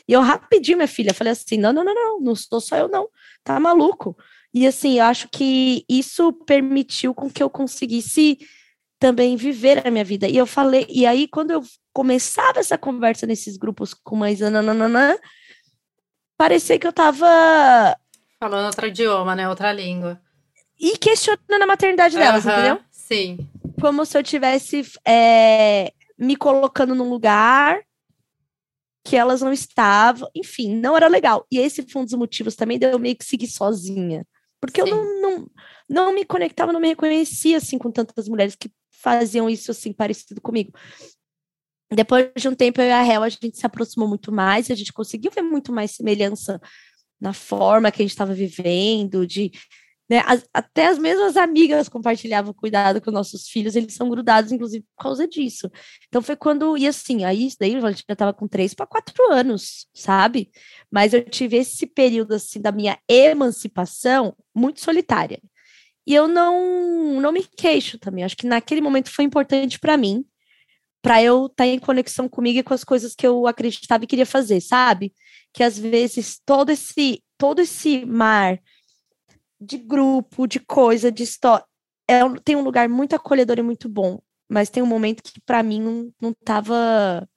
E eu rapidinho, minha filha, falei assim: não, não, não, não, não sou só eu, não. Tá maluco? E assim, eu acho que isso permitiu com que eu conseguisse também viver a minha vida. E eu falei, e aí, quando eu começava essa conversa nesses grupos com mães, nananana, parecia que eu tava. Falando outro idioma, né? Outra língua. E questionando a maternidade delas, uhum, entendeu? Sim. Como se eu tivesse é, me colocando num lugar que elas não estavam, enfim, não era legal. E esse foi um dos motivos também de eu meio que seguir sozinha. Porque Sim. eu não, não, não me conectava, não me reconhecia assim com tantas mulheres que faziam isso assim parecido comigo. Depois de um tempo, eu e a Hel, a gente se aproximou muito mais, a gente conseguiu ver muito mais semelhança na forma que a gente estava vivendo, de né? As, até as mesmas amigas compartilhavam cuidado com nossos filhos, eles são grudados, inclusive, por causa disso. Então foi quando, e assim, aí daí a gente já estava com três para quatro anos, sabe? Mas eu tive esse período, assim, da minha emancipação muito solitária. E eu não, não me queixo também. Acho que naquele momento foi importante para mim, para eu estar tá em conexão comigo e com as coisas que eu acreditava e queria fazer, sabe? Que às vezes todo esse todo esse mar de grupo, de coisa, de história. É, tem um lugar muito acolhedor e muito bom, mas tem um momento que para mim não, não tava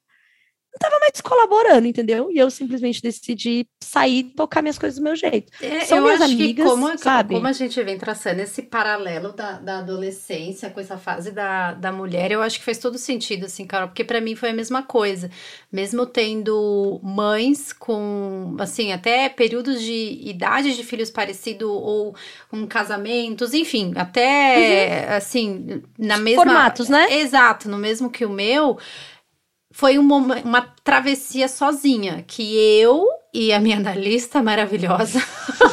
tava mais colaborando, entendeu? E eu simplesmente decidi sair e tocar minhas coisas do meu jeito. É, São minhas amigas, como, sabe? Como a gente vem traçando esse paralelo da, da adolescência com essa fase da, da mulher, eu acho que faz todo sentido, assim, Carol, porque para mim foi a mesma coisa. Mesmo tendo mães com, assim, até períodos de idade de filhos parecido ou com casamentos, enfim, até, uhum. assim, na mesma... Formatos, né? Exato, no mesmo que o meu foi uma, uma travessia sozinha, que eu e a minha analista maravilhosa.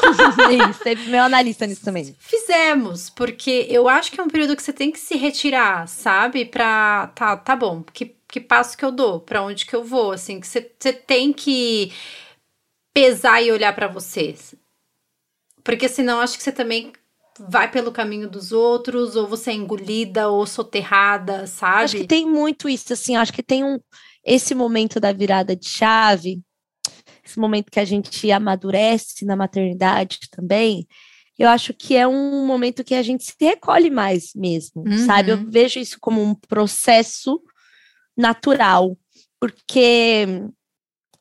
Isso, teve meu analista nisso também. Fizemos, porque eu acho que é um período que você tem que se retirar, sabe? Pra. Tá, tá bom, que, que passo que eu dou? Pra onde que eu vou? Assim, que você, você tem que pesar e olhar para você? Porque senão acho que você também vai pelo caminho dos outros, ou você é engolida, ou soterrada, sabe? Acho que tem muito isso, assim, acho que tem um esse momento da virada de chave, esse momento que a gente amadurece na maternidade também, eu acho que é um momento que a gente se recolhe mais mesmo, uhum. sabe? Eu vejo isso como um processo natural, porque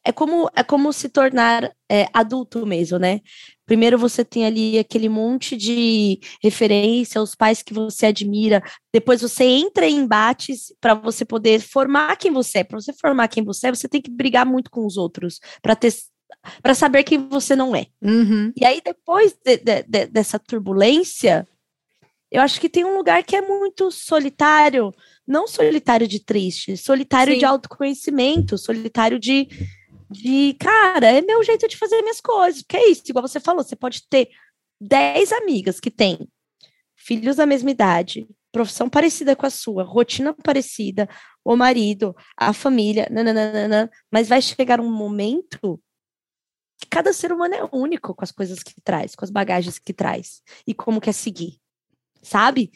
é como, é como se tornar é, adulto mesmo, né? Primeiro você tem ali aquele monte de referência, os pais que você admira, depois você entra em embates para você poder formar quem você é. Para você formar quem você é, você tem que brigar muito com os outros para ter para saber quem você não é. Uhum. E aí, depois de, de, de, dessa turbulência, eu acho que tem um lugar que é muito solitário, não solitário de triste, solitário Sim. de autoconhecimento, solitário de de, cara, é meu jeito de fazer minhas coisas. Que é isso, igual você falou, você pode ter 10 amigas que têm filhos da mesma idade, profissão parecida com a sua, rotina parecida, o marido, a família, nananana, mas vai chegar um momento que cada ser humano é único com as coisas que traz, com as bagagens que traz e como quer seguir, sabe?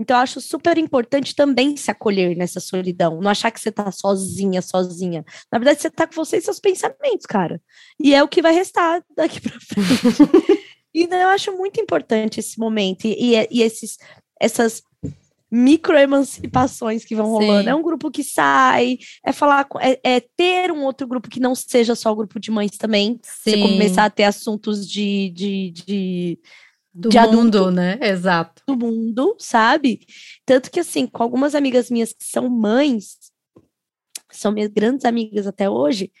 Então, eu acho super importante também se acolher nessa solidão, não achar que você tá sozinha, sozinha. Na verdade, você tá com você e seus pensamentos, cara. E é o que vai restar daqui pra frente. e né, eu acho muito importante esse momento e, e, e esses, essas microemancipações que vão rolando. Sim. É um grupo que sai, é falar, é, é, ter um outro grupo que não seja só o grupo de mães também. Sim. Você começar a ter assuntos de, de, de do de mundo, adulto, né? Exato. Do mundo, sabe? Tanto que, assim, com algumas amigas minhas que são mães, são minhas grandes amigas até hoje,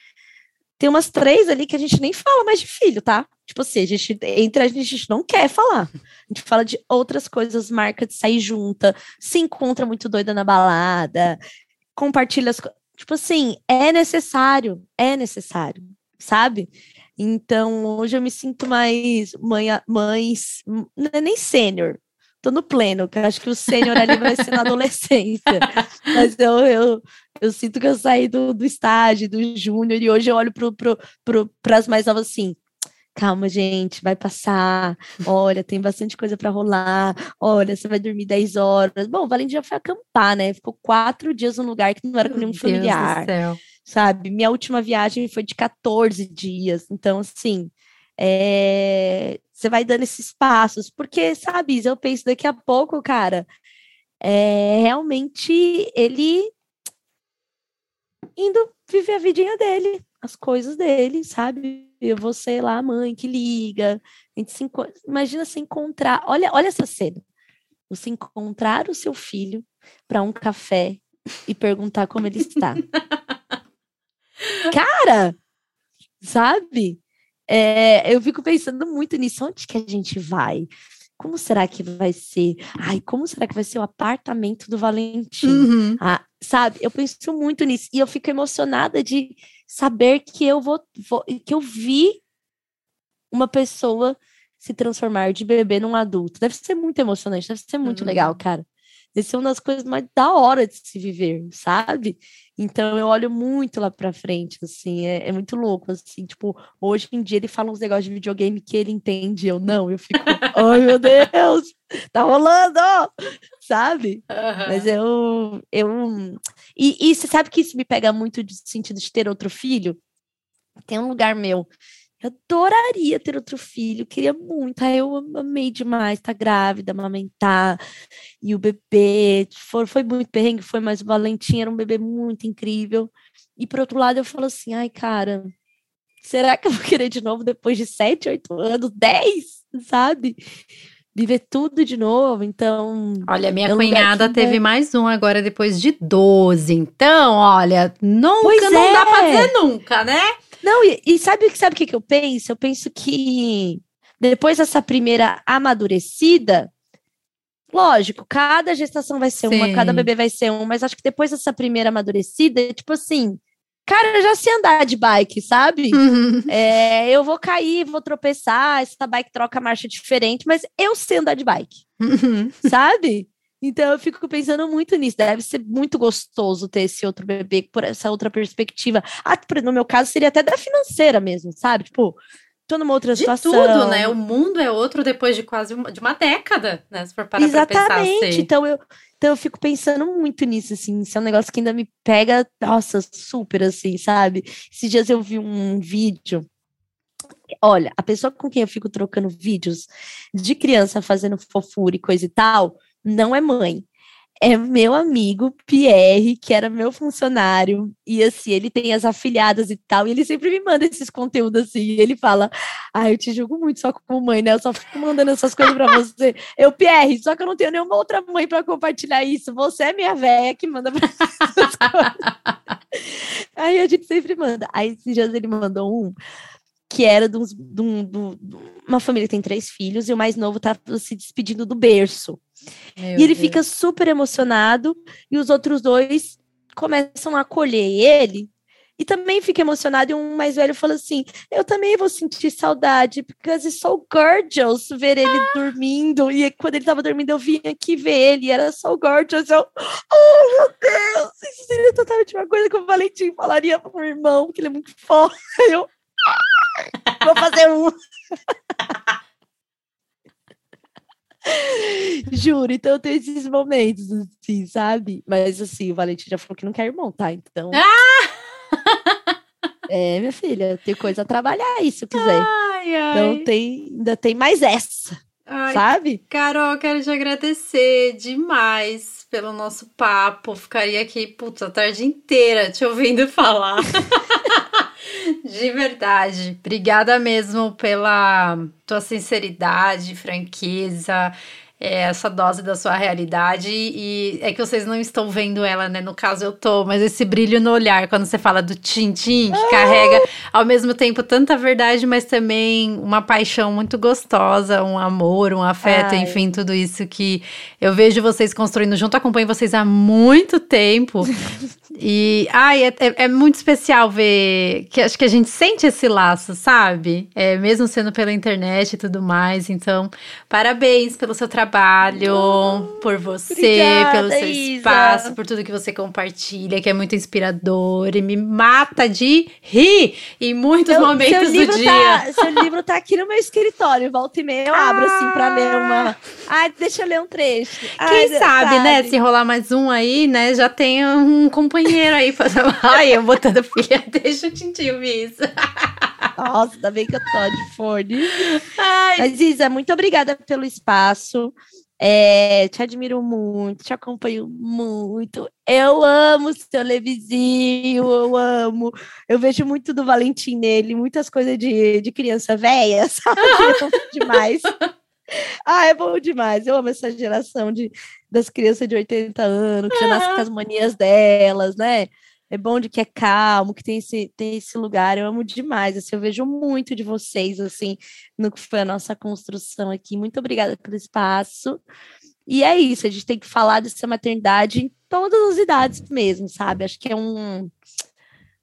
tem umas três ali que a gente nem fala mais de filho, tá? Tipo assim, a gente, entre a gente, a gente não quer falar. A gente fala de outras coisas, marca de sair junta, se encontra muito doida na balada, compartilha as coisas. Tipo assim, é necessário, é necessário, sabe? Então, hoje eu me sinto mais mãe, mães, não é nem sênior, tô no pleno, que eu acho que o sênior ali vai ser na adolescência. Mas eu, eu, eu sinto que eu saí do, do estágio, do júnior, e hoje eu olho para pro, pro, as mais novas assim. Calma, gente, vai passar. Olha, tem bastante coisa para rolar. Olha, você vai dormir 10 horas. Bom, o Valentim já foi acampar, né? Ficou quatro dias num lugar que não era com nenhum Deus familiar. Do céu sabe? Minha última viagem foi de 14 dias, então, assim, é... você vai dando esses passos, porque, sabe, eu penso daqui a pouco, cara, é... realmente ele indo viver a vidinha dele, as coisas dele, sabe? Eu vou ser lá a mãe que liga, a gente se imagina se encontrar, olha, olha essa cena, você encontrar o seu filho para um café e perguntar como ele está. Cara, sabe? É, eu fico pensando muito nisso. Onde que a gente vai? Como será que vai ser? Ai, como será que vai ser o apartamento do Valentim? Uhum. Ah, sabe? Eu penso muito nisso e eu fico emocionada de saber que eu vou, vou que eu vi uma pessoa se transformar de bebê num adulto. Deve ser muito emocionante, deve ser muito uhum. legal, cara. Deve ser uma das coisas mais da hora de se viver, sabe? Então eu olho muito lá pra frente, assim, é, é, muito louco, assim, tipo, hoje em dia ele fala uns negócios de videogame que ele entende, eu não, eu fico, ai meu Deus, tá rolando, sabe? Uhum. Mas eu, eu, e, e você sabe que isso me pega muito de sentido de ter outro filho? Tem um lugar meu eu adoraria ter outro filho, queria muito. Aí eu amei demais estar tá grávida, amamentar. E o bebê foi, foi muito perrengue, foi, mas o Valentim era um bebê muito incrível. E por outro lado, eu falo assim: ai, cara, será que eu vou querer de novo depois de sete, oito anos, dez, sabe? Viver tudo de novo, então. Olha, minha é cunhada teve é... mais um agora depois de 12. Então, olha, nunca pois não é. dá pra dizer nunca, né? Não, e, e sabe, sabe o que, que eu penso? Eu penso que depois dessa primeira amadurecida, lógico, cada gestação vai ser Sim. uma, cada bebê vai ser um, mas acho que depois dessa primeira amadurecida, tipo assim, cara, eu já sei andar de bike, sabe? Uhum. É, eu vou cair, vou tropeçar, essa bike troca marcha diferente, mas eu sei andar de bike, uhum. sabe? Então eu fico pensando muito nisso. Deve ser muito gostoso ter esse outro bebê por essa outra perspectiva. Ah, no meu caso, seria até da financeira mesmo, sabe? Tipo, tô numa outra de situação. tudo, né? O mundo é outro depois de quase uma, de uma década, né? Se for parar Exatamente. pra pensar assim. Então eu, então eu fico pensando muito nisso, assim. Isso é um negócio que ainda me pega, nossa, super, assim, sabe? Esses dias eu vi um vídeo. Olha, a pessoa com quem eu fico trocando vídeos de criança fazendo fofura e coisa e tal, não é mãe. É meu amigo Pierre, que era meu funcionário, e assim, ele tem as afilhadas e tal, e ele sempre me manda esses conteúdos assim, e ele fala: Ah, eu te julgo muito só como mãe, né? Eu só fico mandando essas coisas pra você. Eu, Pierre, só que eu não tenho nenhuma outra mãe para compartilhar isso. Você é minha véia que manda pra essas coisas. Aí a gente sempre manda. Aí esses dias ele mandou um que era de, um, de, um, de, uma família que tem três filhos e o mais novo tá se despedindo do berço. Meu e ele Deus. fica super emocionado e os outros dois começam a acolher ele e também fica emocionado. E um mais velho fala assim: Eu também vou sentir saudade, because it's so gorgeous ver ele ah. dormindo. E quando ele tava dormindo, eu vim aqui ver ele, e era so gorgeous. Eu, oh meu Deus, isso seria totalmente uma coisa que o Valentim falaria pro meu irmão, que ele é muito foda. Eu, Vou fazer um. Juro, então eu tenho esses momentos, assim, sabe? Mas assim, o Valentim já falou que não quer irmão, tá? Então. Ah! É, minha filha, tem coisa a trabalhar aí, se quiser. Ai, ai. Então tem, ainda tem mais essa. Ai, sabe? Carol, quero te agradecer demais pelo nosso papo. Ficaria aqui, putz, a tarde inteira te ouvindo falar. De verdade. Obrigada mesmo pela tua sinceridade, franqueza, essa dose da sua realidade. E é que vocês não estão vendo ela, né? No caso, eu tô, mas esse brilho no olhar, quando você fala do Tintim, que carrega ao mesmo tempo tanta verdade, mas também uma paixão muito gostosa, um amor, um afeto, Ai. enfim, tudo isso que eu vejo vocês construindo junto. Acompanho vocês há muito tempo. E, ai, é, é, é, muito especial ver que acho que a gente sente esse laço, sabe? É, mesmo sendo pela internet e tudo mais. Então, parabéns pelo seu trabalho, oh, por você, obrigada, pelo seu Isa. espaço, por tudo que você compartilha, que é muito inspirador e me mata de rir em muitos eu, momentos do dia. Tá, seu livro tá aqui no meu escritório, volta e meia eu ah. abro assim pra ler uma. Ai, deixa eu ler um trecho. Quem Ai, sabe, sabe, né? Se rolar mais um aí, né? Já tem um companheiro aí pra Ai, eu botando filha, deixa o Tintinho isso. Nossa, ainda bem que eu tô de fone. Ai. Mas, Isa, muito obrigada pelo espaço. É, te admiro muito, te acompanho muito. Eu amo seu Levizinho, eu amo. Eu vejo muito do Valentim nele, muitas coisas de, de criança velha, sabe? É demais. Ah, é bom demais. Eu amo essa geração de, das crianças de 80 anos, que já nascem com as manias delas, né? É bom de que é calmo, que tem esse, tem esse lugar. Eu amo demais. Assim, eu vejo muito de vocês, assim, no que foi a nossa construção aqui. Muito obrigada pelo espaço. E é isso, a gente tem que falar dessa maternidade em todas as idades mesmo, sabe? Acho que é um,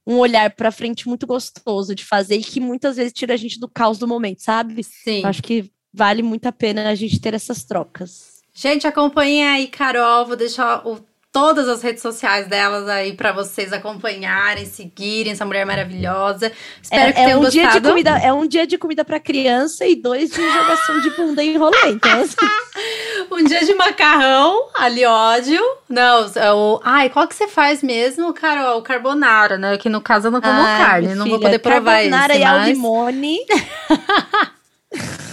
um olhar para frente muito gostoso de fazer e que muitas vezes tira a gente do caos do momento, sabe? Sim. Acho que vale muito a pena a gente ter essas trocas. Gente, acompanhem aí, Carol. Vou deixar o, todas as redes sociais delas aí para vocês acompanharem, seguirem essa mulher maravilhosa. Espero é, que é tenham um gostado. Dia de comida, é um dia de comida para criança e dois de jogação de bunda e rolê. Então, assim... um dia de macarrão, aliódio. Não, é o. Ai, qual que você faz mesmo, Carol? Carbonara, né? Que no caso eu não como Ai, carne, não filha, vou poder provar isso. Carbonara e mas... ao limone.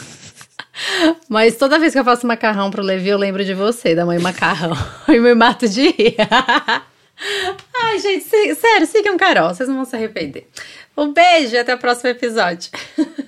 Mas toda vez que eu faço macarrão pro Levi, eu lembro de você, da mãe macarrão. e me mato de rir. Ai, gente, sério, sigam Carol, vocês não vão se arrepender. Um beijo e até o próximo episódio.